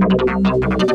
ありがとうございました